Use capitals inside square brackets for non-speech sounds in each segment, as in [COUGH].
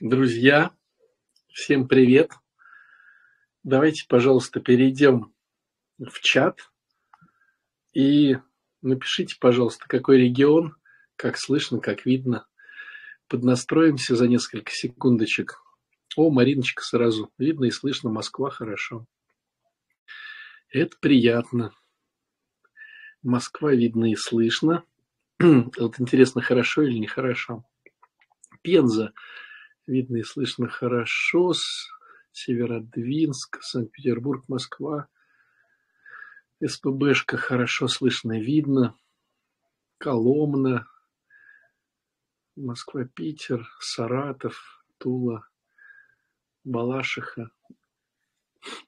Друзья, всем привет! Давайте, пожалуйста, перейдем в чат и напишите, пожалуйста, какой регион, как слышно, как видно. Поднастроимся за несколько секундочек. О, Мариночка сразу. Видно и слышно, Москва хорошо. Это приятно. Москва видно и слышно. [CLEARS THROAT] Вот интересно, хорошо или нехорошо. Пенза видно и слышно хорошо. Северодвинск, Санкт-Петербург, Москва. СПБшка хорошо слышно и видно. Коломна, Москва, Питер, Саратов, Тула, Балашиха,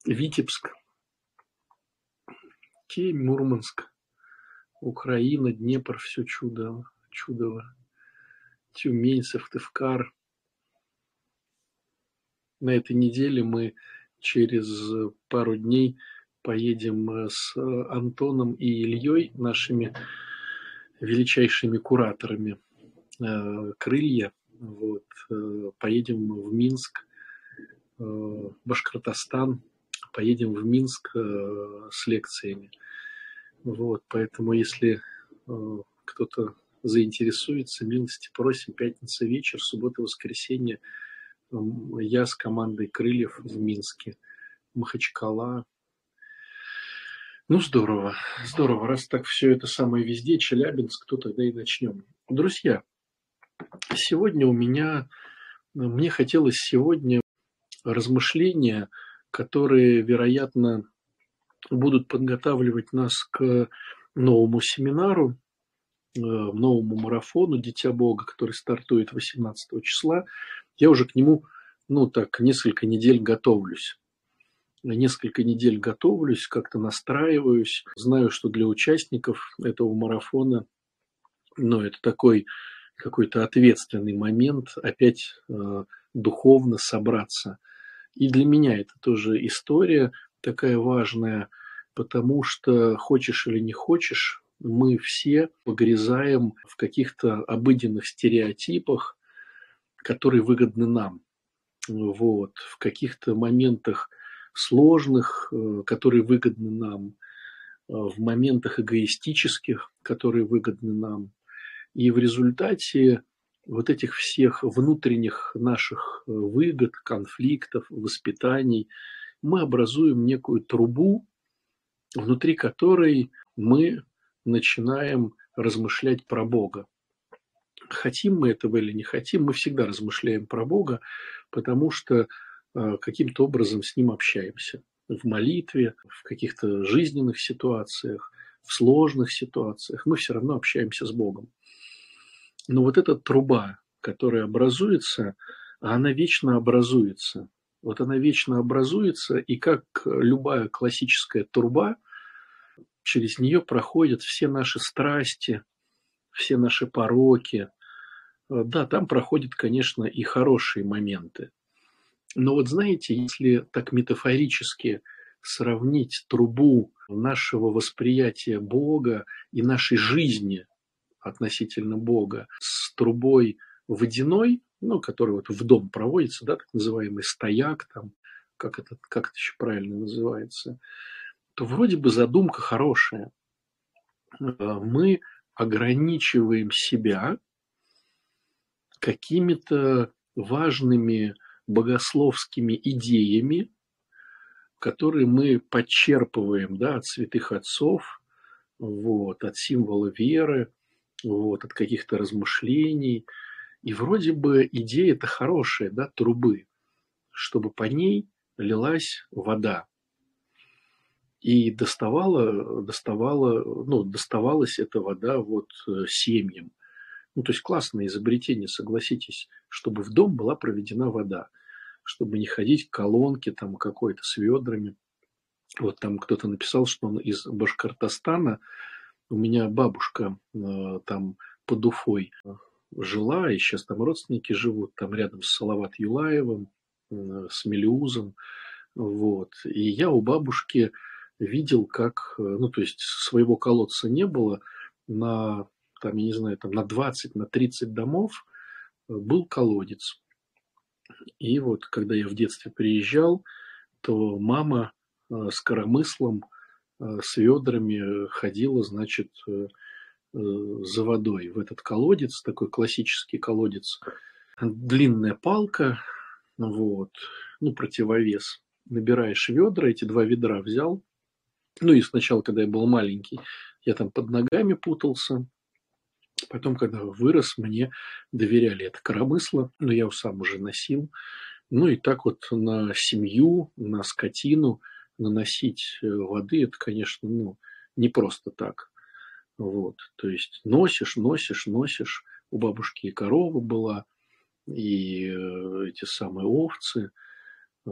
Витебск, Кемь, Мурманск, Украина, Днепр, все чудово, чудово. Тюмень, Сыктывкар, на этой неделе мы через пару дней поедем э, с Антоном и Ильей, нашими величайшими кураторами э, «Крылья». Вот. Э, поедем в Минск, Башкортостан, поедем в Минск с лекциями. Вот, поэтому если кто-то заинтересуется, милости просим, пятница вечер, суббота, воскресенье – я с командой «Крыльев» в Минске, Махачкала. Ну, здорово, здорово. Раз так все это самое везде, Челябинск, то тогда и начнем. Друзья, сегодня у меня, мне хотелось сегодня размышления, которые, вероятно, будут подготавливать нас к новому семинару, э, новому марафону «Дитя Бога», который стартует 18 числа я уже к нему, ну так, несколько недель готовлюсь. Несколько недель готовлюсь, как-то настраиваюсь. Знаю, что для участников этого марафона, ну, это такой какой-то ответственный момент опять э, духовно собраться. И для меня это тоже история такая важная, потому что хочешь или не хочешь, мы все погрязаем в каких-то обыденных стереотипах, которые выгодны нам. Вот. В каких-то моментах сложных, э, которые выгодны нам, э, в моментах эгоистических, которые выгодны нам. И в результате вот этих всех внутренних наших э, выгод, конфликтов, воспитаний, мы образуем некую трубу, внутри которой мы начинаем размышлять про Бога хотим мы этого или не хотим, мы всегда размышляем про Бога, потому что э, каким-то образом с Ним общаемся. В молитве, в каких-то жизненных ситуациях, в сложных ситуациях мы все равно общаемся с Богом. Но вот эта труба, которая образуется, она вечно образуется. Вот она вечно образуется, и как любая классическая труба, через нее проходят все наши страсти, все наши пороки, да, там проходят, конечно, и хорошие моменты. Но вот знаете, если так метафорически сравнить трубу нашего восприятия Бога и нашей жизни относительно Бога с трубой водяной, ну, которая вот в дом проводится, да, так называемый стояк, там, как это, как это еще правильно называется, то вроде бы задумка хорошая. Э, мы ограничиваем себя какими-то важными богословскими идеями, которые мы подчерпываем да, от святых отцов, вот, от символа веры, вот, от каких-то размышлений. И вроде бы идея это хорошая, да, трубы, чтобы по ней лилась вода. И доставала, доставала, ну, доставалась эта вода вот э, семьям. Ну, то есть классное изобретение, согласитесь, чтобы в дом была проведена вода, чтобы не ходить к колонке там какой-то с ведрами. Вот там кто-то написал, что он из Башкортостана. У меня бабушка э, там под Уфой э, жила, и сейчас там родственники живут, там рядом с Салават Юлаевым, э, с Мелиузом. Вот. И я у бабушки видел, как, э, ну, то есть своего колодца не было, на там, я не знаю, там на 20, на 30 домов э, был колодец. И вот когда я в детстве приезжал, то мама э, с коромыслом, э, с ведрами ходила, значит, за водой в этот колодец, такой классический колодец. Длинная палка, вот, ну, противовес. Набираешь ведра, эти два ведра взял. Ну, и сначала, когда я был маленький, я там под ногами путался. Потом, когда вырос, мне доверяли это коромысло, но я его сам уже носил. Ну и так вот на семью, на скотину наносить э, воды, это, конечно, ну, не просто так. Вот, то есть носишь, носишь, носишь. У бабушки и корова была, и э, эти самые овцы, э,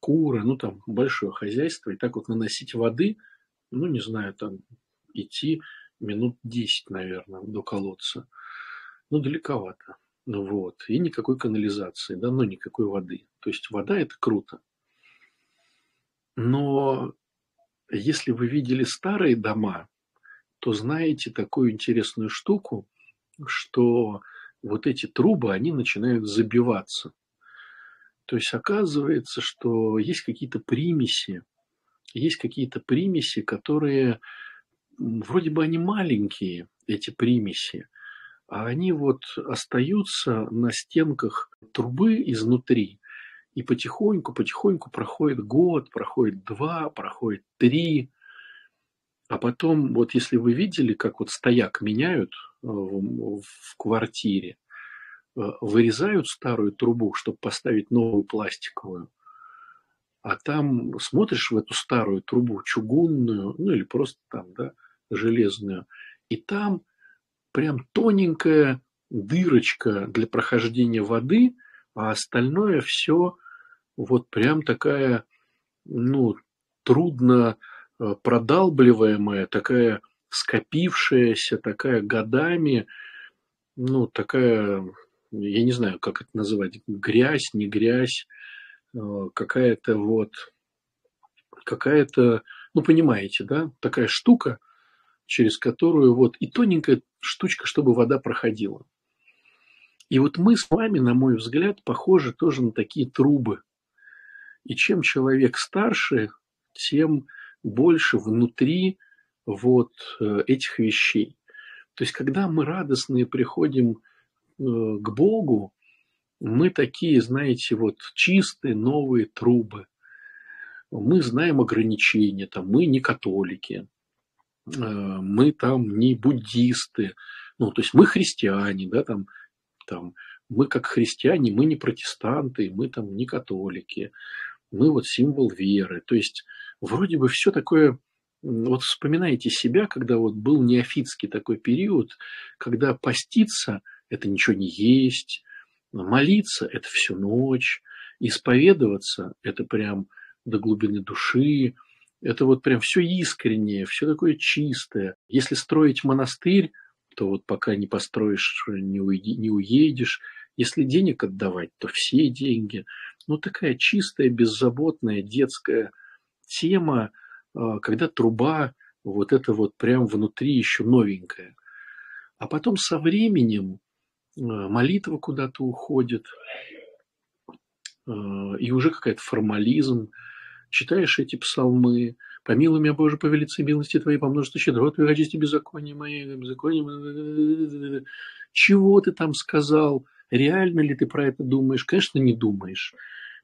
куры, ну там большое хозяйство. И так вот наносить воды, ну не знаю, там идти минут 10, наверное, до колодца. Ну, далековато. Ну вот. И никакой канализации, да, ну никакой воды. То есть вода – это круто. Но если вы видели старые дома, то знаете такую интересную штуку, что вот эти трубы, они начинают забиваться. То есть оказывается, что есть какие-то примеси, есть какие-то примеси, которые вроде бы они маленькие, эти примеси, а они вот остаются на стенках трубы изнутри. И потихоньку, потихоньку проходит год, проходит два, проходит три. А потом, вот если вы видели, как вот стояк меняют э, в, в квартире, э, вырезают старую трубу, чтобы поставить новую пластиковую, а там смотришь в эту старую трубу, чугунную, ну или просто там, да, железную, и там прям тоненькая дырочка для прохождения воды, а остальное все вот прям такая, ну, трудно э, продалбливаемая, такая скопившаяся, такая годами, ну, такая, я не знаю, как это называть, грязь, не грязь, э, какая-то вот, какая-то, ну, понимаете, да, такая штука, через которую вот и тоненькая штучка, чтобы вода проходила. И вот мы с вами, на мой взгляд, похожи тоже на такие трубы. И чем человек старше, тем больше внутри вот э, этих вещей. То есть, когда мы радостные приходим э, к Богу, мы такие, знаете, вот чистые новые трубы. Мы знаем ограничения, там, мы не католики, мы там не буддисты, ну, то есть мы христиане, да, там, там, мы как христиане, мы не протестанты, мы там не католики, мы вот символ веры. То есть вроде бы все такое, вот вспоминаете себя, когда вот был неофитский такой период, когда поститься – это ничего не есть, молиться – это всю ночь, исповедоваться – это прям до глубины души, это вот прям все искреннее, все такое чистое. Если строить монастырь, то вот пока не построишь, не, уедешь. Если денег отдавать, то все деньги. Ну, такая чистая, беззаботная детская тема, а, когда труба вот это вот прям внутри еще новенькая. А потом со временем а, молитва куда-то уходит, а, и уже какая-то формализм, читаешь эти псалмы, «Помилуй меня, Боже, по велице милости Твоей, по множеству щедрот Твоих, очисти беззаконие мои, беззаконие Чего ты там сказал? Реально ли ты про это думаешь? Конечно, не думаешь.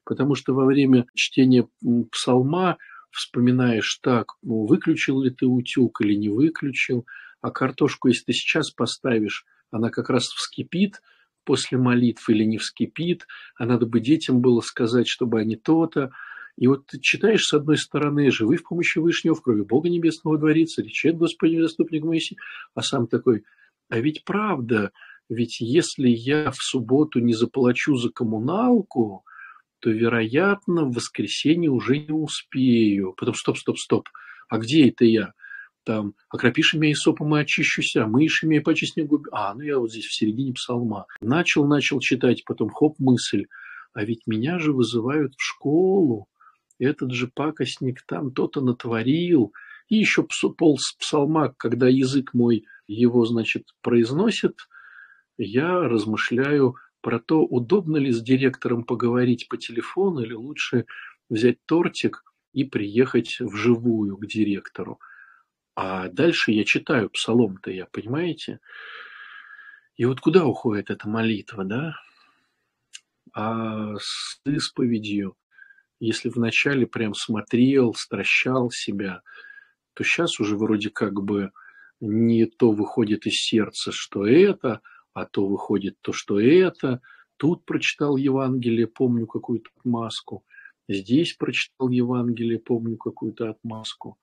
Потому что во время чтения псалма вспоминаешь так, ну, выключил ли ты утюг или не выключил, а картошку, если ты сейчас поставишь, она как раз вскипит после молитвы или не вскипит, а надо бы детям было сказать, чтобы они то-то, и вот ты читаешь, с одной стороны, «Живы в помощи Вышнего, в крови Бога Небесного дворится, речет Господи, заступник Моисей», а сам такой, а ведь правда, ведь если я в субботу не заплачу за коммуналку, то, вероятно, в воскресенье уже не успею. Потом, стоп, стоп, стоп, а где это я? Там, окропишь и сопом и очищуся, мышь имея почистни губы. А, ну я вот здесь в середине псалма. Начал, начал читать, потом хоп, мысль. А ведь меня же вызывают в школу этот же пакостник там то-то натворил. И еще пол псалма, когда язык мой его, значит, произносит, я размышляю про то, удобно ли с директором поговорить по телефону или лучше взять тортик и приехать вживую к директору. А дальше я читаю псалом-то, я, понимаете? И вот куда уходит эта молитва, да? А с исповедью, если вначале прям смотрел, стращал себя, то сейчас уже вроде как бы не то выходит из сердца, что это, а то выходит то, что это. Тут прочитал Евангелие, помню какую-то отмазку. Здесь прочитал Евангелие, помню какую-то отмазку.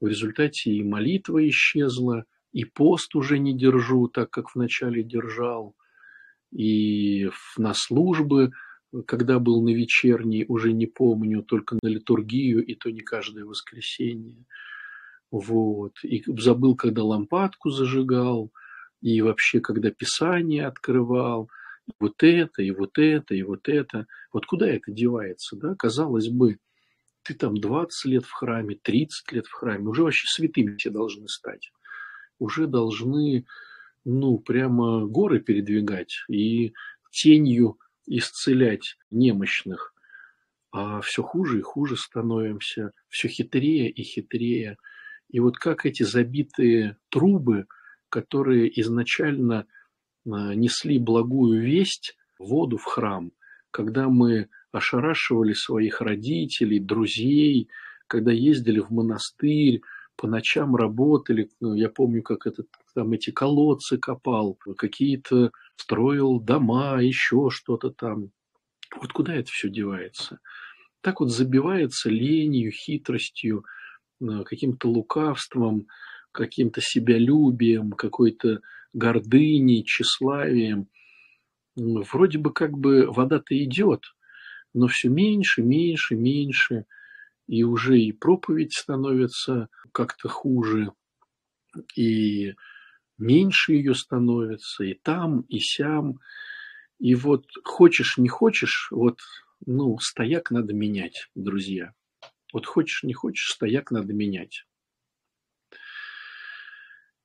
В результате и молитва исчезла, и пост уже не держу, так как вначале держал, и на службы, когда был на вечерней, уже не помню, только на литургию, и то не каждое воскресенье. Вот. И забыл, когда лампадку зажигал, и вообще, когда Писание открывал, вот это, и вот это, и вот это. Вот куда это девается, да? Казалось бы, ты там 20 лет в храме, 30 лет в храме, уже вообще святыми все должны стать. Уже должны, ну, прямо горы передвигать и тенью исцелять немощных. А все хуже и хуже становимся, все хитрее и хитрее. И вот как эти забитые трубы, которые изначально а, несли благую весть, воду в храм, когда мы ошарашивали своих родителей, друзей, когда ездили в монастырь, по ночам работали, ну, я помню, как этот, там эти колодцы копал, какие-то строил дома, еще что-то там. Вот куда это все девается? Так вот забивается ленью, хитростью, э, каким-то лукавством, каким-то себялюбием, какой-то гордыней, тщеславием. Вроде бы как бы вода-то идет, но все меньше, меньше, меньше, и уже и проповедь становится как-то хуже, и меньше ее становится, и там, и сям. И вот хочешь, не хочешь, вот, ну, стояк надо менять, друзья. Вот хочешь, не хочешь, стояк надо менять.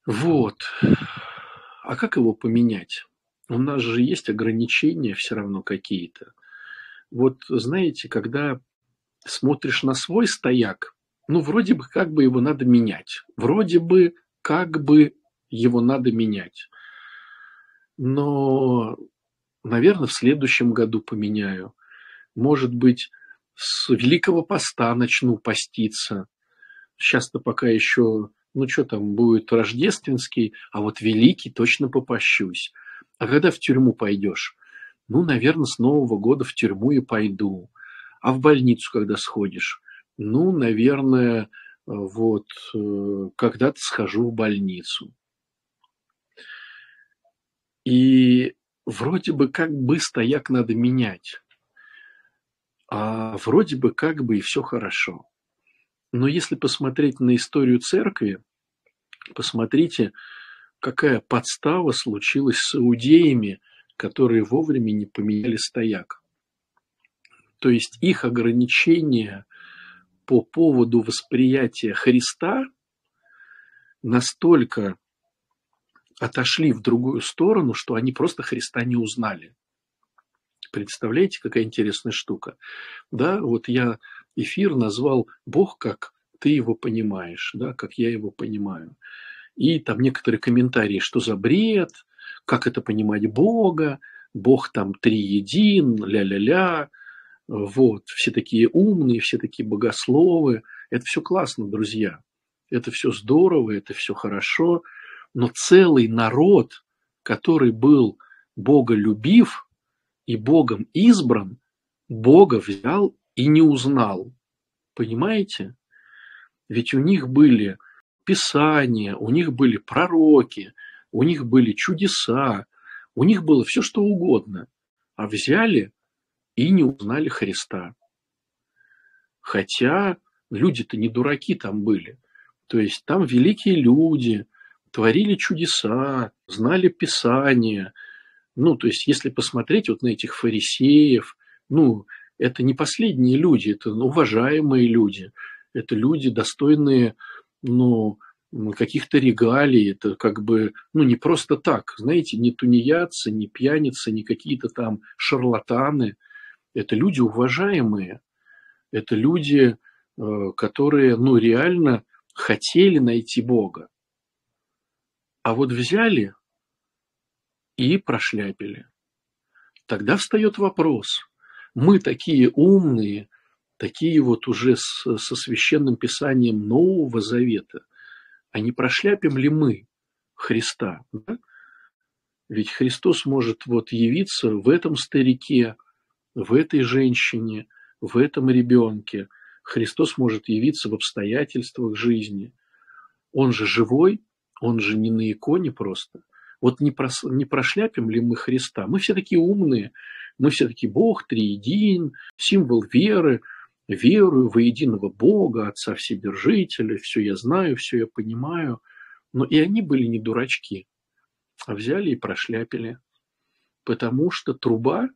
Вот. А как его поменять? У нас же есть ограничения все равно какие-то. Вот знаете, когда смотришь на свой стояк, ну, вроде бы как бы его надо менять. Вроде бы как бы его надо менять. Но, наверное, в следующем году поменяю. Может быть, с Великого Поста начну поститься. Сейчас-то пока еще, ну что там, будет рождественский, а вот Великий точно попощусь. А когда в тюрьму пойдешь? Ну, наверное, с Нового года в тюрьму и пойду. А в больницу, когда сходишь? Ну, наверное, вот э, когда-то схожу в больницу. И вроде бы как бы стояк надо менять, а вроде бы как бы и все хорошо. Но если посмотреть на историю церкви, посмотрите, какая подстава случилась с иудеями, которые вовремя не поменяли стояк. То есть их ограничения по поводу восприятия Христа настолько отошли в другую сторону, что они просто Христа не узнали. Представляете, какая интересная штука? Да, вот я эфир назвал «Бог, как ты его понимаешь», да, как я его понимаю. И там некоторые комментарии, что за бред, как это понимать Бога, Бог там триедин, ля-ля-ля, вот, все такие умные, все такие богословы. Это все классно, друзья. Это все здорово, это все хорошо. Но целый народ, который был боголюбив и Богом избран, Бога взял и не узнал. Понимаете? Ведь у них были писания, у них были пророки, у них были чудеса, у них было все, что угодно. А взяли и не узнали Христа. Хотя люди-то не дураки там были. То есть там великие люди творили чудеса, знали Писание. Ну, то есть если посмотреть вот на этих фарисеев, ну, это не последние люди, это уважаемые люди, это люди, достойные, ну, каких-то регалий. Это как бы, ну, не просто так, знаете, не тунеядцы, не пьяницы, не какие-то там шарлатаны. Это люди уважаемые. Это люди, э, которые, ну, реально хотели найти Бога. А вот взяли и прошляпили. Тогда встает вопрос. Мы такие умные, такие вот уже с, со священным писанием Нового Завета, а не прошляпим ли мы Христа? Да? Ведь Христос может вот явиться в этом старике, в этой женщине, в этом ребенке. Христос может явиться в обстоятельствах жизни. Он же живой, он же не на иконе просто. Вот не, прос, не прошляпим ли мы Христа? Мы все такие умные, мы все таки Бог триедин, символ веры, верую во единого Бога, Отца Вседержителя, все я знаю, все я понимаю. Но и они были не дурачки, а взяли и прошляпили. Потому что труба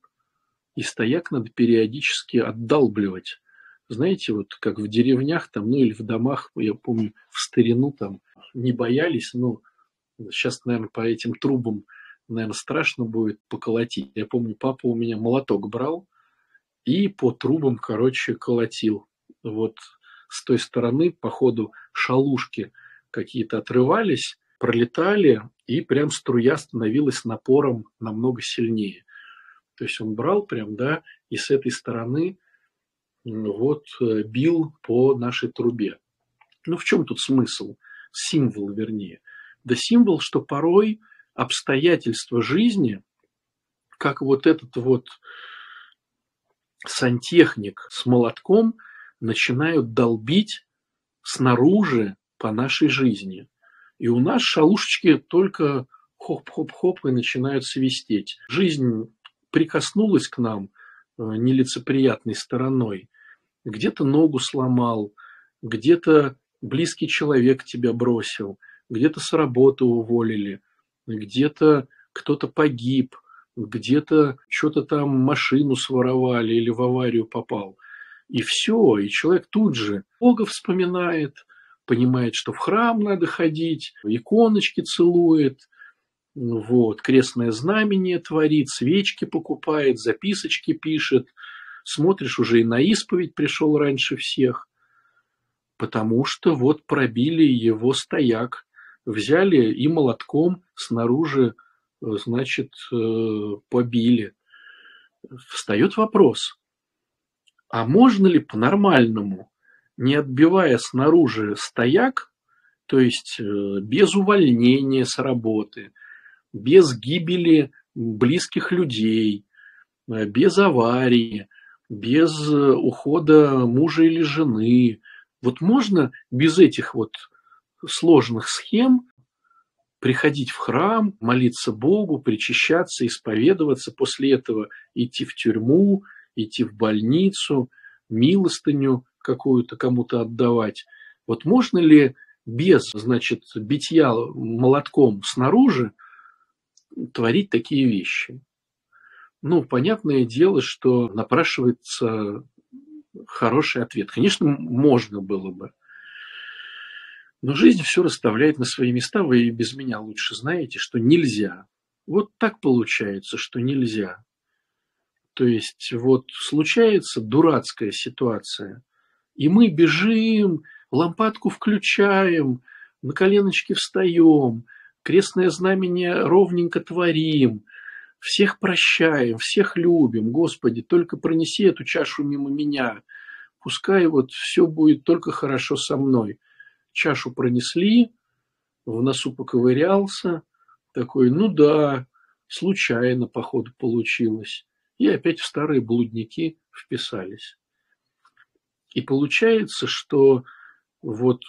и стояк надо периодически отдалбливать. Знаете, вот как в деревнях там, ну или в домах, я помню, в старину там не боялись, но сейчас, наверное, по этим трубам, наверное, страшно будет поколотить. Я помню, папа у меня молоток брал и по трубам, короче, колотил. Вот с той стороны, по ходу, шалушки какие-то отрывались, пролетали, и прям струя становилась напором намного сильнее. То есть он брал прям, да, и с этой стороны вот э, бил по нашей трубе. Ну в чем тут смысл? Символ, вернее. Да символ, что порой обстоятельства жизни, как вот этот вот сантехник с молотком, начинают долбить снаружи по нашей жизни. И у нас шалушечки только хоп-хоп-хоп и начинают свистеть. Жизнь прикоснулась к нам э, нелицеприятной стороной. Где-то ногу сломал, где-то близкий человек тебя бросил, где-то с работы уволили, где-то кто-то погиб, где-то что-то там машину своровали или в аварию попал. И все, и человек тут же Бога вспоминает, понимает, что в храм надо ходить, иконочки целует, вот, крестное знамение творит, свечки покупает, записочки пишет. Смотришь, уже и на исповедь пришел раньше всех. Потому что вот пробили его стояк, взяли и молотком снаружи, значит, э, побили. Встает вопрос, а можно ли по-нормальному, не отбивая снаружи стояк, то есть э, без увольнения с работы, без гибели близких людей, э, без аварии, без э, ухода мужа или жены. Вот можно без этих вот сложных схем приходить в храм, молиться Богу, причащаться, исповедоваться, после этого идти в тюрьму, идти в больницу, милостыню какую-то кому-то отдавать. Вот можно ли без, значит, битья молотком снаружи творить такие вещи. Ну, понятное дело, что напрашивается хороший ответ. Конечно, можно было бы. Но жизнь все расставляет на свои места. Вы и без меня лучше знаете, что нельзя. Вот так получается, что нельзя. То есть вот случается дурацкая ситуация, и мы бежим, лампадку включаем, на коленочки встаем, крестное знамение ровненько творим, всех прощаем, всех любим. Господи, только пронеси эту чашу мимо меня. Пускай вот все будет только хорошо со мной. Чашу пронесли, в носу поковырялся, такой, ну да, случайно, походу, получилось. И опять в старые блудники вписались. И получается, что вот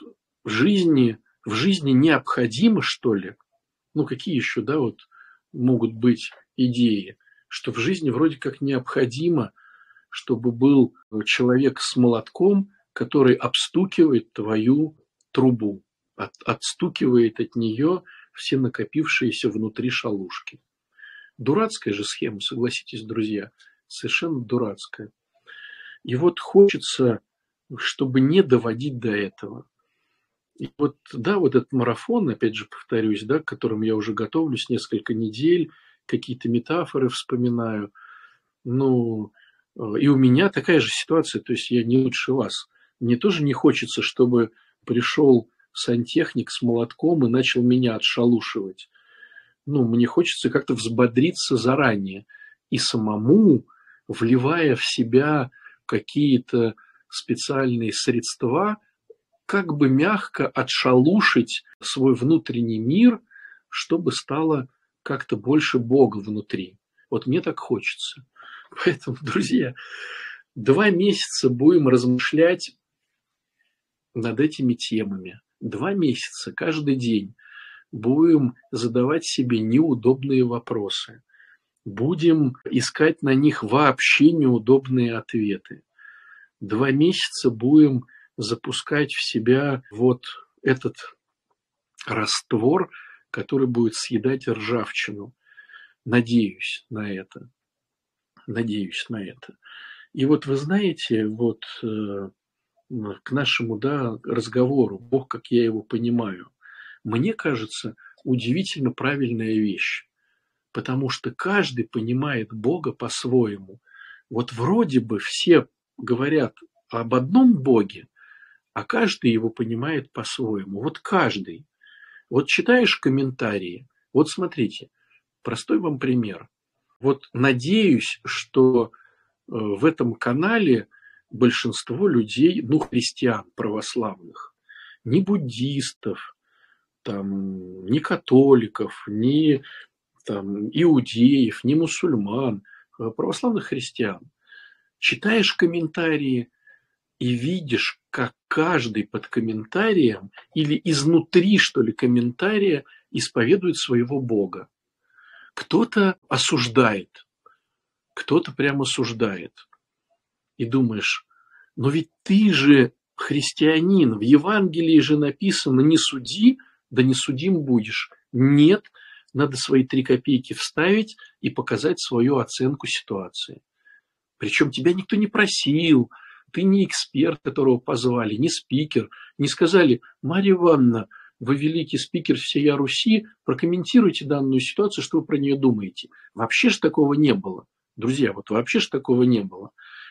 в жизни, в жизни необходимо, что ли, ну какие еще, да, вот могут быть идеи, что в жизни вроде как необходимо, чтобы был человек с молотком, который обстукивает твою трубу, от, отстукивает от нее все накопившиеся внутри шалушки. Дурацкая же схема, согласитесь, друзья, совершенно дурацкая. И вот хочется, чтобы не доводить до этого. И вот, да, вот этот марафон, опять же повторюсь, да, к которому я уже готовлюсь несколько недель, какие-то метафоры вспоминаю. Ну, э, и у меня такая же ситуация, то есть я не лучше вас. Мне тоже не хочется, чтобы пришел сантехник с молотком и начал меня отшалушивать. Ну, мне хочется как-то взбодриться заранее и самому, вливая в себя какие-то специальные средства, как бы мягко отшалушить свой внутренний мир, чтобы стало как-то больше Бога внутри. Вот мне так хочется. [LAUGHS] Поэтому, друзья, два месяца будем размышлять над этими темами. Два месяца, каждый день будем задавать себе неудобные вопросы. Будем искать на них вообще неудобные ответы. Два месяца будем запускать в себя вот этот раствор, который будет съедать ржавчину. Надеюсь на это. Надеюсь на это. И вот вы знаете, вот э, к нашему да, разговору, Бог, как я его понимаю, мне кажется, удивительно правильная вещь. Потому что каждый понимает Бога по-своему. Вот вроде бы все говорят об одном Боге, а каждый его понимает по-своему. Вот каждый. Вот читаешь комментарии, вот смотрите, простой вам пример. Вот надеюсь, что э, в этом канале большинство людей, ну, христиан православных, ни буддистов, там, ни католиков, ни там, иудеев, ни мусульман, а православных христиан. Читаешь комментарии и видишь, как каждый под комментарием или изнутри, что ли, комментария исповедует своего Бога. Кто-то осуждает, кто-то прямо осуждает. И думаешь, но ведь ты же христианин, в Евангелии же написано «не суди, да не судим будешь». Нет, надо свои три копейки вставить и показать свою оценку ситуации. Причем тебя никто не просил, ты не эксперт, которого позвали, не спикер, не сказали, Марья Ивановна, вы великий спикер всея Руси, прокомментируйте данную ситуацию, что вы про нее думаете. Вообще ж такого не было. Друзья, вот вообще ж такого не было.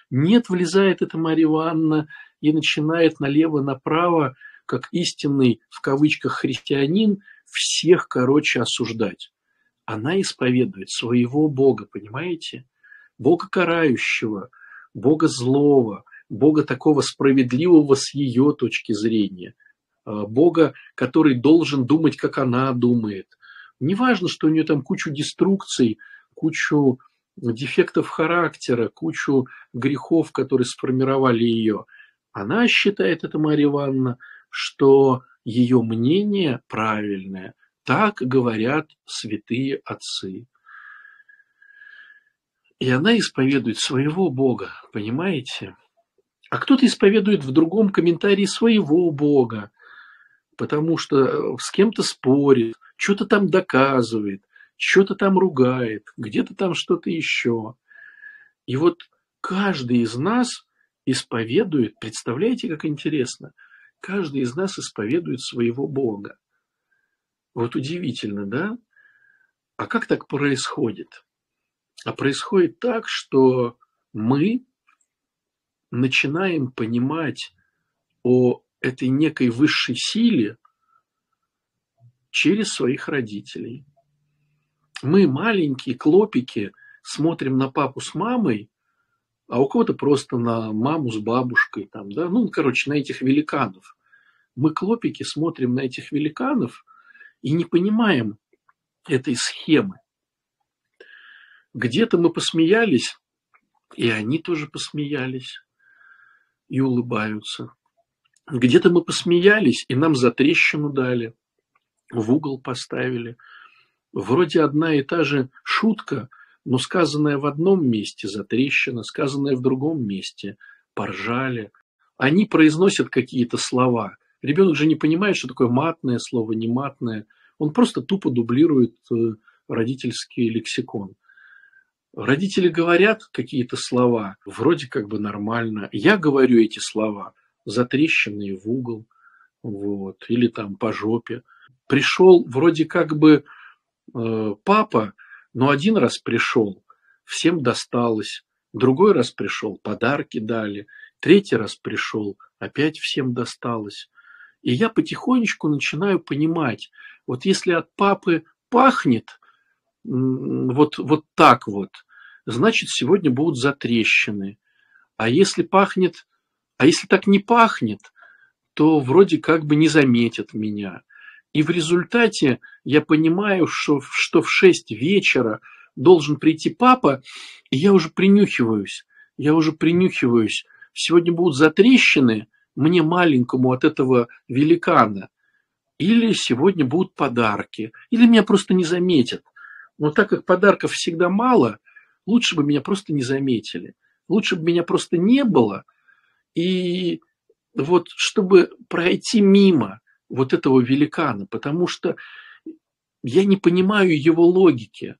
Нет, влезает эта Марья Ивановна и начинает налево-направо, как истинный, в кавычках, христианин, всех, короче, осуждать. Она исповедует своего Бога, понимаете? Бога карающего, Бога злого, Бога такого справедливого с ее точки зрения, а, Бога, который должен думать, как она думает. Неважно, что у нее там кучу деструкций, кучу дефектов характера, кучу грехов, которые сформировали ее. Она считает, это Марья Ивановна, что ее мнение правильное. Так говорят святые отцы. И она исповедует своего Бога, понимаете? А кто-то исповедует в другом комментарии своего Бога, потому что э, с кем-то спорит, что-то там доказывает, что-то там ругает, где-то там что-то еще. И вот каждый из нас исповедует, представляете, как интересно, каждый из нас исповедует своего Бога. Вот удивительно, да? А как так происходит? А происходит так, что мы начинаем понимать о этой некой высшей силе через своих родителей. Мы маленькие клопики смотрим на папу с мамой, а у кого-то просто на маму с бабушкой, там, да, ну, короче, на этих великанов. Мы клопики смотрим на этих великанов и не понимаем этой схемы. Где-то мы посмеялись, и они тоже посмеялись и улыбаются. Где-то мы посмеялись, и нам за трещину дали, в угол поставили. Вроде одна и та же шутка, но сказанная в одном месте за трещина, сказанная в другом месте поржали. Они произносят какие-то слова. Ребенок же не понимает, что такое матное слово, не матное. Он просто тупо дублирует э, родительский лексикон. Родители говорят какие-то слова, вроде как бы нормально. Я говорю эти слова, затрещенные в угол. вот, или там по жопе. Пришел вроде как бы э, папа, но один раз пришел, всем досталось, другой раз пришел, подарки дали, третий раз пришел, опять всем досталось. И я потихонечку начинаю понимать, вот если от папы пахнет вот, вот так вот, значит, сегодня будут затрещины. А если пахнет, а если так не пахнет, то вроде как бы не заметят меня. И в результате я понимаю, что, что в 6 вечера должен прийти папа, и я уже принюхиваюсь. Я уже принюхиваюсь. Сегодня будут затрещины мне маленькому от этого великана. Или сегодня будут подарки. Или меня просто не заметят. Но так как подарков всегда мало, лучше бы меня просто не заметили. Лучше бы меня просто не было. И вот чтобы пройти мимо вот этого великана, потому что я не понимаю его логики.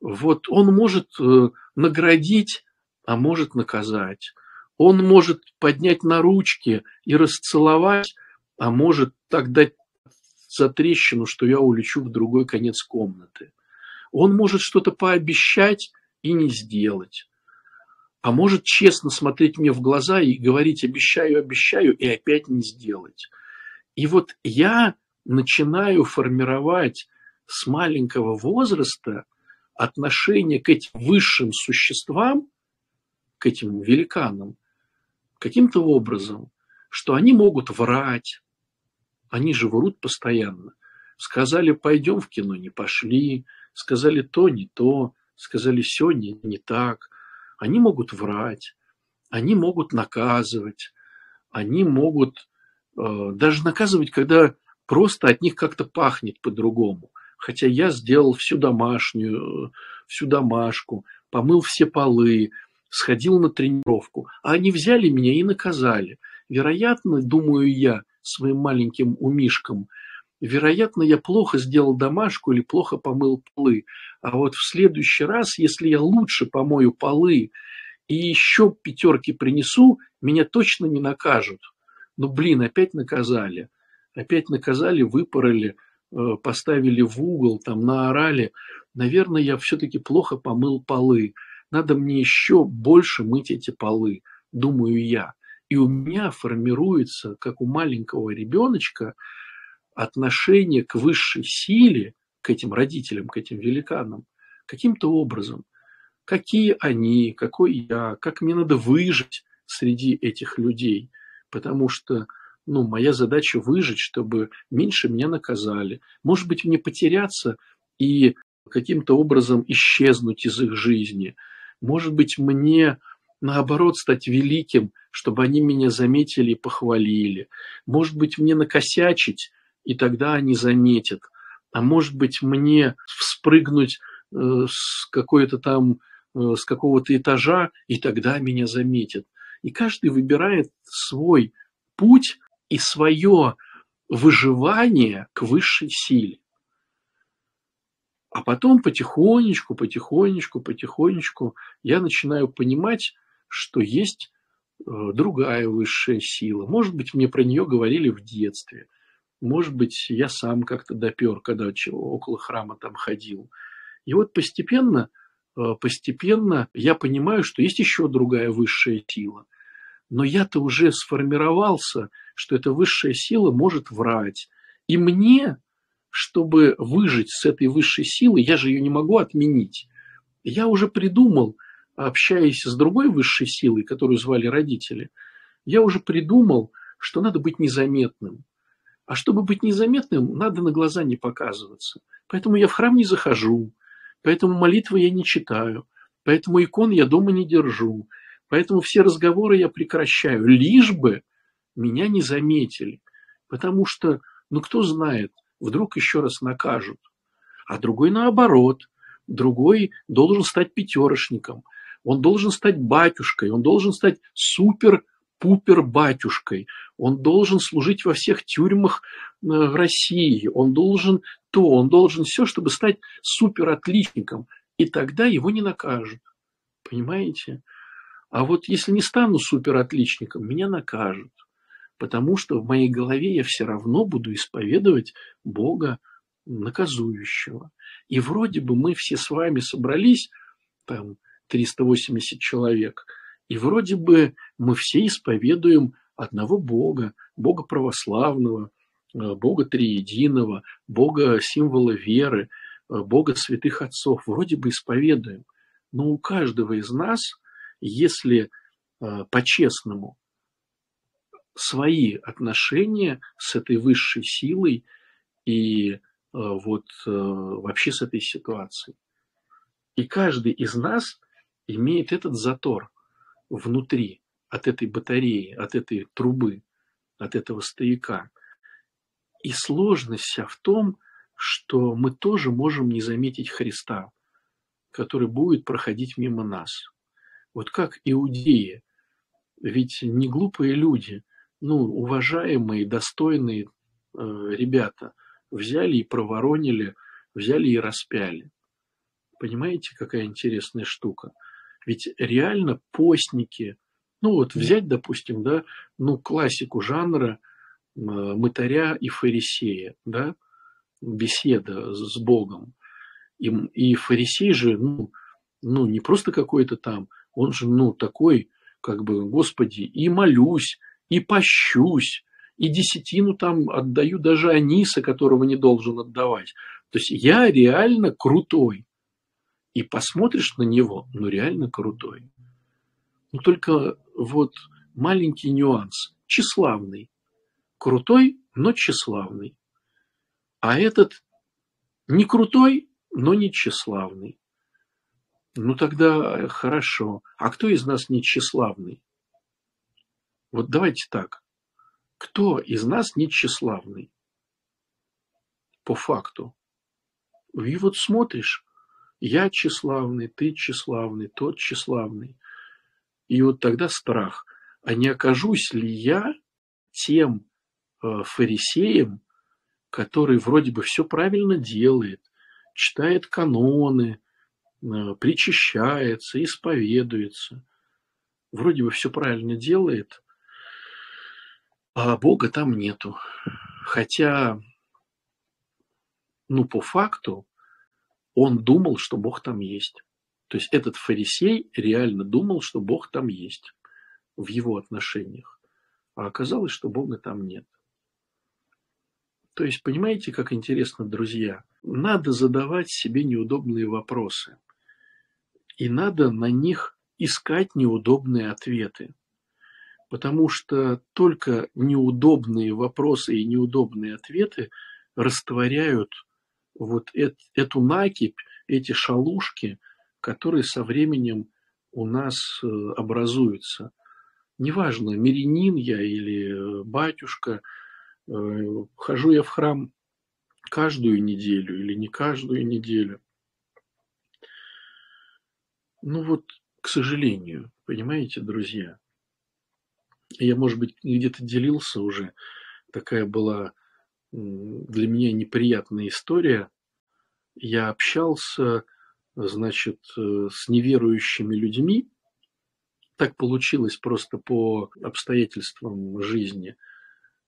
Вот он может э, наградить, а может наказать. Он может поднять на ручки и расцеловать, а может так дать за трещину, что я улечу в другой конец комнаты. Он может что-то пообещать и не сделать а может честно смотреть мне в глаза и говорить обещаю, обещаю, и опять не сделать. И вот я начинаю формировать с маленького возраста отношение к этим высшим существам, к этим великанам, каким-то образом, что они могут врать, они же врут постоянно. Сказали, пойдем в кино, не пошли, сказали то, не то, сказали все, не, так – они могут врать, они могут наказывать, они могут э, даже наказывать, когда просто от них как-то пахнет по-другому. Хотя я сделал всю домашнюю, всю домашку, помыл все полы, сходил на тренировку. А они взяли меня и наказали. Вероятно, думаю я, своим маленьким умишком, вероятно, я плохо сделал домашку или плохо помыл полы. А вот в следующий раз, если я лучше помою полы и еще пятерки принесу, меня точно не накажут. Ну, блин, опять наказали. Опять наказали, выпороли, э, поставили в угол, там наорали. Наверное, я все-таки плохо помыл полы. Надо мне еще больше мыть эти полы, думаю я. И у меня формируется, как у маленького ребеночка, отношение к высшей силе, к этим родителям, к этим великанам, каким-то образом. Какие они, какой я, как мне надо выжить среди этих людей. Потому что ну, моя задача выжить, чтобы меньше меня наказали. Может быть, мне потеряться и каким-то образом исчезнуть из их жизни. Может быть, мне наоборот стать великим, чтобы они меня заметили и похвалили. Может быть, мне накосячить, и тогда они заметят. А может быть, мне вспрыгнуть э, с какой-то там, э, с какого-то этажа, и тогда меня заметят. И каждый выбирает свой путь и свое выживание к высшей силе. А потом потихонечку, потихонечку, потихонечку я начинаю понимать, что есть э, другая высшая сила. Может быть, мне про нее говорили в детстве – может быть, я сам как-то допер, когда около храма там ходил. И вот постепенно, э, постепенно я понимаю, что есть еще другая высшая сила. Но я-то уже сформировался, что эта высшая сила может врать. И мне, чтобы выжить с этой высшей силой, я же ее не могу отменить. Я уже придумал, общаясь с другой высшей силой, которую звали родители, я уже придумал, что надо быть незаметным. А чтобы быть незаметным, надо на глаза не показываться. Поэтому я в храм не захожу, поэтому молитвы я не читаю, поэтому икон я дома не держу, поэтому все разговоры я прекращаю, лишь бы меня не заметили. Потому что, ну кто знает, вдруг еще раз накажут. А другой наоборот, другой должен стать пятерошником, он должен стать батюшкой, он должен стать супер пупер-батюшкой, он должен служить во всех тюрьмах э, России, он должен то, он должен все, чтобы стать супер-отличником, и тогда его не накажут. Понимаете? А вот если не стану супер-отличником, меня накажут. потому что в моей голове я все равно буду исповедовать Бога наказующего. И вроде бы мы все с вами собрались, там 380 человек, и вроде бы мы все исповедуем одного Бога, Бога православного, э, Бога триединого, Бога символа веры, э, Бога святых отцов. Вроде бы исповедуем. Но у каждого из нас, если э, по-честному, свои отношения с этой высшей силой и вот вообще с этой ситуацией. И каждый из нас имеет этот затор внутри от этой батареи, от этой трубы, от этого стояка. И сложность вся в том, что мы тоже можем не заметить Христа, который будет проходить мимо нас. Вот как иудеи, ведь не глупые люди, ну, уважаемые, достойные э, ребята взяли и проворонили, взяли и распяли. Понимаете, какая интересная штука? Ведь реально постники – ну вот взять, допустим, да, ну классику жанра э, мытаря и фарисея, да, беседа с Богом. И, и фарисей же, ну, ну, не просто какой-то там, он же, ну, такой, как бы, Господи, и молюсь, и пощусь, и десятину там отдаю даже Аниса, которого не должен отдавать. То есть я реально крутой. И посмотришь на него, ну реально крутой. Ну только вот маленький нюанс. Тщеславный. Крутой, но тщеславный. А этот не крутой, но не тщеславный. Ну тогда э, хорошо. А кто из нас не тщеславный? Вот давайте так. Кто из нас не тщеславный? По факту. И вот смотришь, я тщеславный, ты тщеславный, тот тщеславный. И вот тогда страх. А не окажусь ли я тем э, фарисеем, который вроде бы все правильно делает, читает каноны, э, причащается, исповедуется, вроде бы все правильно делает, а Бога там нету. Хотя, ну, по факту, он думал, что Бог там есть. То есть этот фарисей реально думал, что Бог там есть в его отношениях. А оказалось, что Бога там нет. То есть, понимаете, как интересно, друзья? Надо задавать себе неудобные вопросы. И надо на них искать неудобные ответы. Потому что только неудобные вопросы и неудобные ответы растворяют вот эту накипь, эти шалушки, которые со временем у нас э, образуются. Неважно, мирянин я или э, батюшка, э, хожу я в храм каждую неделю или не каждую неделю. Ну вот, к сожалению, понимаете, друзья, я, может быть, где-то делился уже, такая была для меня неприятная история. Я общался значит, э, с неверующими людьми. Так получилось просто по обстоятельствам жизни.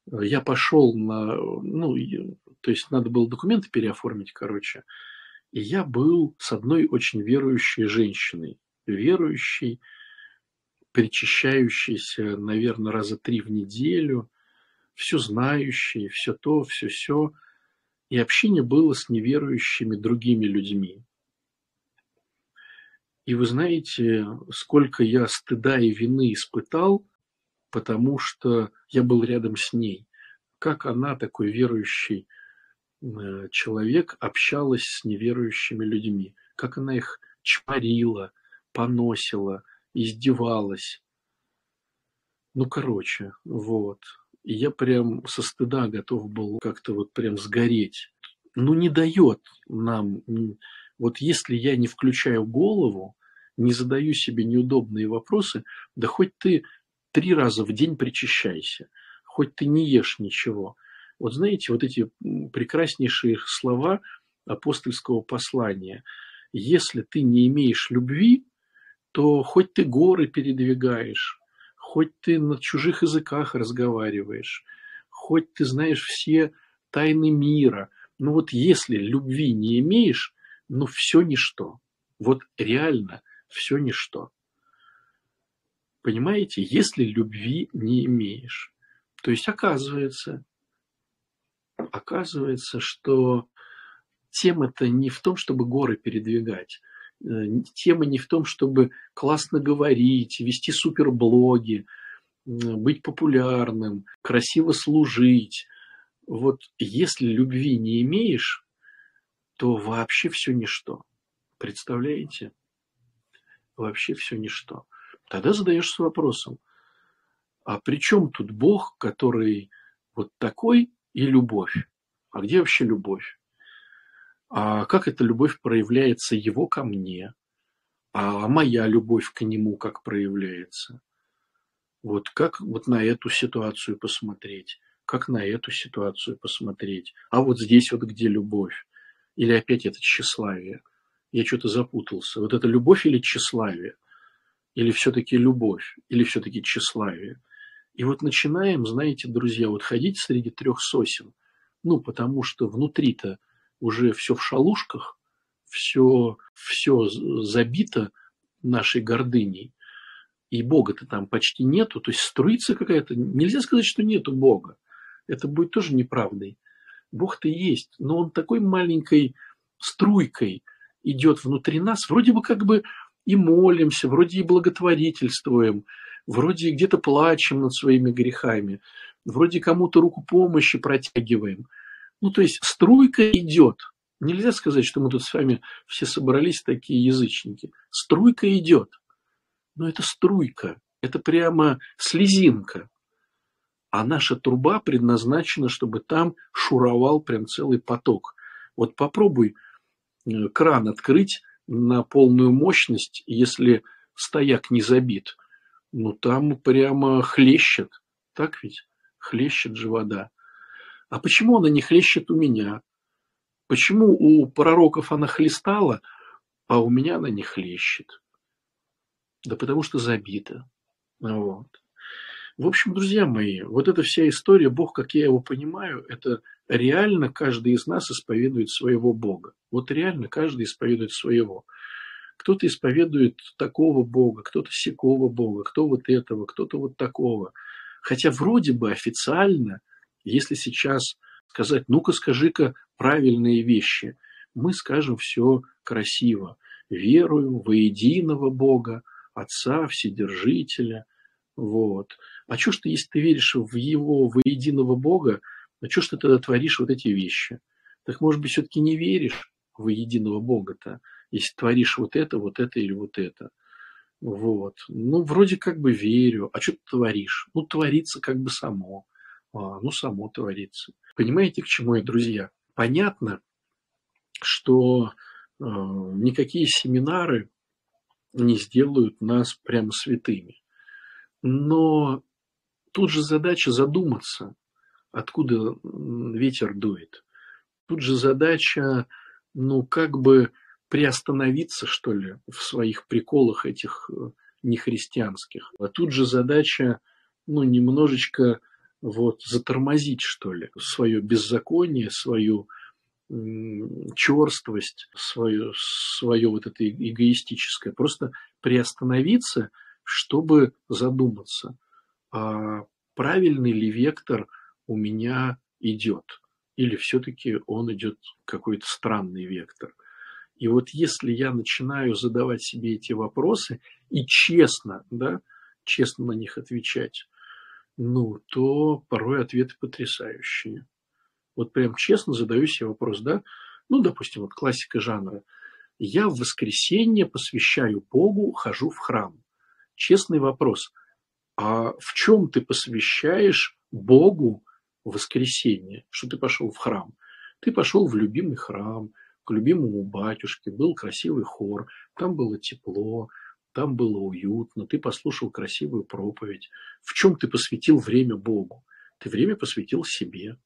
Я пошел на, ну, то есть надо было документы переоформить, короче. И я был с одной очень верующей женщиной, верующей, причащающейся, наверное, раза три в неделю, все знающей, все то, все все. И общение было с неверующими другими людьми. И вы знаете, сколько я стыда и вины испытал, потому что я был рядом с ней. Как она, такой верующий э, человек, общалась с неверующими людьми. Как она их чморила, поносила, издевалась. Ну, короче, вот. И я прям со стыда готов был как-то вот прям сгореть. Ну, не дает нам... Вот если я не включаю голову, не задаю себе неудобные вопросы, да хоть ты три раза в день причащайся, хоть ты не ешь ничего. Вот знаете, вот эти прекраснейшие слова апостольского послания. Если ты не имеешь любви, то хоть ты горы передвигаешь, хоть ты на чужих языках разговариваешь, хоть ты знаешь все тайны мира, но вот если любви не имеешь, ну все ничто. Вот реально все ничто. Понимаете, если любви не имеешь. То есть оказывается, оказывается, что тема-то не в том, чтобы горы передвигать. Э, тема не в том, чтобы классно говорить, вести суперблоги, быть популярным, красиво служить. Вот если любви не имеешь, то вообще все ничто. Представляете? Вообще все ничто. Тогда задаешься вопросом, а при чем тут Бог, который вот такой и любовь? А где вообще любовь? А как эта любовь проявляется его ко мне? А моя любовь к нему как проявляется? Вот как вот на эту ситуацию посмотреть? Как на эту ситуацию посмотреть? А вот здесь вот где любовь? Или опять это тщеславие? Я что-то запутался. Вот это любовь или тщеславие? Или все-таки любовь? Или все-таки тщеславие? И вот начинаем, знаете, друзья, вот ходить среди трех сосен. Ну, потому что внутри-то уже все в шалушках, все, все забито нашей гордыней, и Бога-то там почти нету, то есть струится какая-то... Нельзя сказать, что нету Бога. Это будет тоже неправдой. Бог-то есть, но он такой маленькой струйкой идет внутри нас, вроде бы как бы и молимся, вроде и благотворительствуем, вроде где-то плачем над своими грехами, вроде кому-то руку помощи протягиваем. Ну, то есть струйка идет. Нельзя сказать, что мы тут с вами все собрались такие язычники. Струйка идет. Но это струйка, это прямо слезинка. А наша труба предназначена, чтобы там шуровал прям целый поток. Вот попробуй э, кран открыть на полную мощность, если стояк не забит. Ну, там прямо хлещет. Так ведь? Хлещет же вода. А почему она не хлещет у меня? Почему у пророков она хлестала, а у меня она не хлещет? Да потому что забита. Вот. В общем, друзья мои, вот эта вся история, Бог, как я его понимаю, это реально каждый из нас исповедует своего Бога. Вот реально каждый исповедует своего. Кто-то исповедует такого Бога, кто-то сякого Бога, кто вот этого, кто-то вот такого. Хотя вроде бы официально, если сейчас сказать, ну-ка скажи-ка правильные вещи, мы скажем все красиво. Верую во единого Бога, Отца, Вседержителя. Вот. А что ж ты, если ты веришь в его воединого Бога, а что ж ты тогда творишь вот эти вещи? Так может быть, все-таки не веришь в единого Бога-то, если творишь вот это, вот это или вот это. Вот. Ну, вроде как бы верю. А что ты творишь? Ну, творится как бы само. А, ну, само творится. Понимаете, к чему я, друзья? Понятно, что э, никакие семинары не сделают нас прямо святыми. Но тут же задача задуматься, откуда ветер дует. Тут же задача, ну, как бы приостановиться, что ли, в своих приколах этих э, нехристианских. А тут же задача, ну, немножечко вот затормозить, что ли, свое беззаконие, свою черствость, свое, свое вот это эгоистическое, просто приостановиться, чтобы задуматься, а правильный ли вектор у меня идет, или все-таки он идет какой-то странный вектор. И вот если я начинаю задавать себе эти вопросы и честно, да, честно на них отвечать, ну, то порой ответы потрясающие. Вот прям честно задаю себе вопрос, да, ну, допустим, вот классика жанра. Я в воскресенье посвящаю Богу, хожу в храм. Честный вопрос. А в чем ты посвящаешь Богу воскресенье, что ты пошел в храм? Ты пошел в любимый храм, к любимому батюшке, был красивый хор, там было тепло, там было уютно, ты послушал красивую проповедь. В чем ты посвятил время Богу? Ты время посвятил себе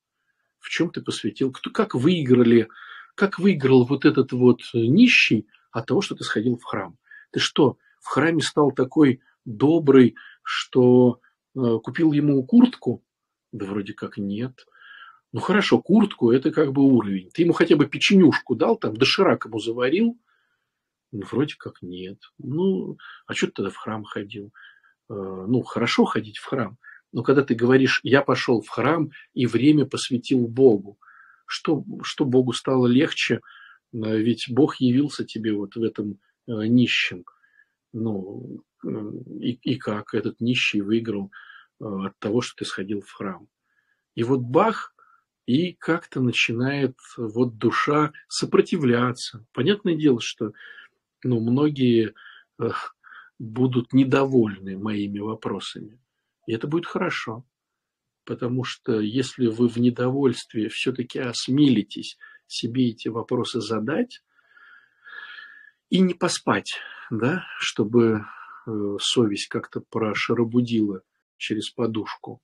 в чем ты посвятил, кто, как выиграли, как выиграл вот этот вот нищий от того, что ты сходил в храм. Ты что, в храме стал такой добрый, что э, купил ему куртку? Да вроде как нет. Ну хорошо, куртку это как бы уровень. Ты ему хотя бы печенюшку дал, там доширак ему заварил? Ну, вроде как нет. Ну, а что ты тогда в храм ходил? Э, ну, хорошо ходить в храм, но когда ты говоришь, я пошел в храм и время посвятил Богу, что, что Богу стало легче, э, ведь Бог явился тебе вот в этом э, нищем. Ну, и, и как этот нищий выиграл от того, что ты сходил в храм. И вот Бах, и как-то начинает вот душа сопротивляться. Понятное дело, что ну, многие будут недовольны моими вопросами. И это будет хорошо. Потому что если вы в недовольстве все-таки осмелитесь себе эти вопросы задать и не поспать, да, чтобы э, совесть как-то прошарабудила через подушку,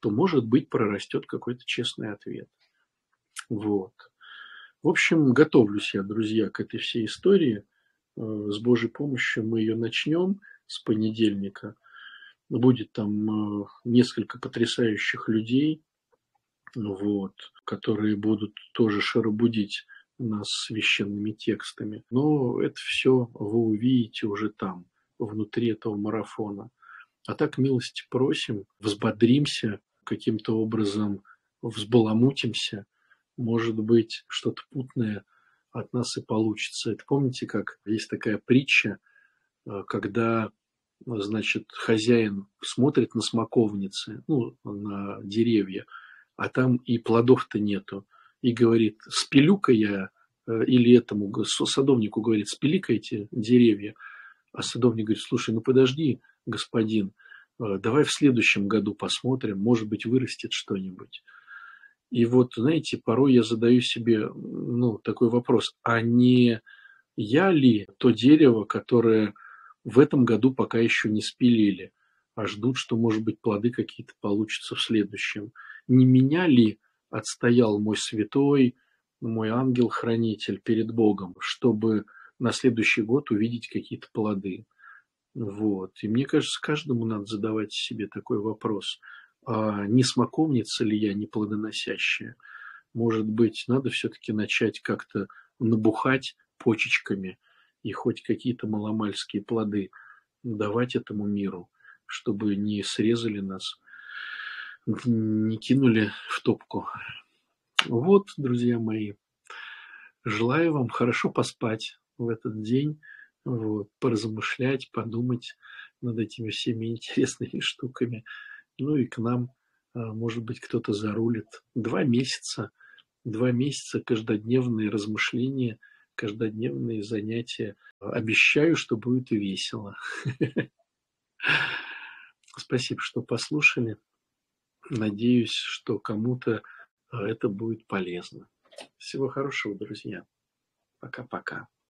то, может быть, прорастет какой-то честный ответ. Вот. В общем, готовлюсь я, друзья, к этой всей истории. Э, с Божьей помощью мы ее начнем с понедельника. Будет там э, несколько потрясающих людей, вот, которые будут тоже шаробудить нас священными текстами. Но это все вы увидите уже там, внутри этого марафона. А так милости просим, взбодримся, каким-то образом взбаламутимся, может быть, что-то путное от нас и получится. Это помните, как есть такая притча, э, когда значит, хозяин смотрит на смоковницы, ну, на деревья, а там и плодов-то нету. И говорит, спилю-ка я, э, или этому садовнику говорит, спили-ка эти деревья. А садовник говорит, слушай, ну подожди, господин, э, давай в следующем году посмотрим, может быть, вырастет что-нибудь. И вот, знаете, порой я задаю себе ну, такой вопрос, а не я ли то дерево, которое в этом году пока еще не спилили, а ждут, что, может быть, плоды какие-то получатся в следующем? Не меня ли отстоял мой святой, мой ангел-хранитель перед Богом, чтобы на следующий год увидеть какие-то плоды? Вот. И мне кажется, каждому надо задавать себе такой вопрос – не смоковница ли я, не плодоносящая? Может быть, надо все-таки начать как-то набухать почечками и хоть какие-то маломальские плоды давать этому миру, чтобы не срезали нас, не кинули в топку. Вот, друзья мои, желаю вам хорошо поспать в этот день, вот, поразмышлять, подумать над этими всеми интересными штуками ну и к нам, а, может быть, кто-то зарулит. Два месяца, два месяца каждодневные размышления, каждодневные занятия. Обещаю, что будет весело. [LAUGHS] Спасибо, что послушали. Надеюсь, что кому-то а, это будет полезно. Всего хорошего, друзья. Пока-пока.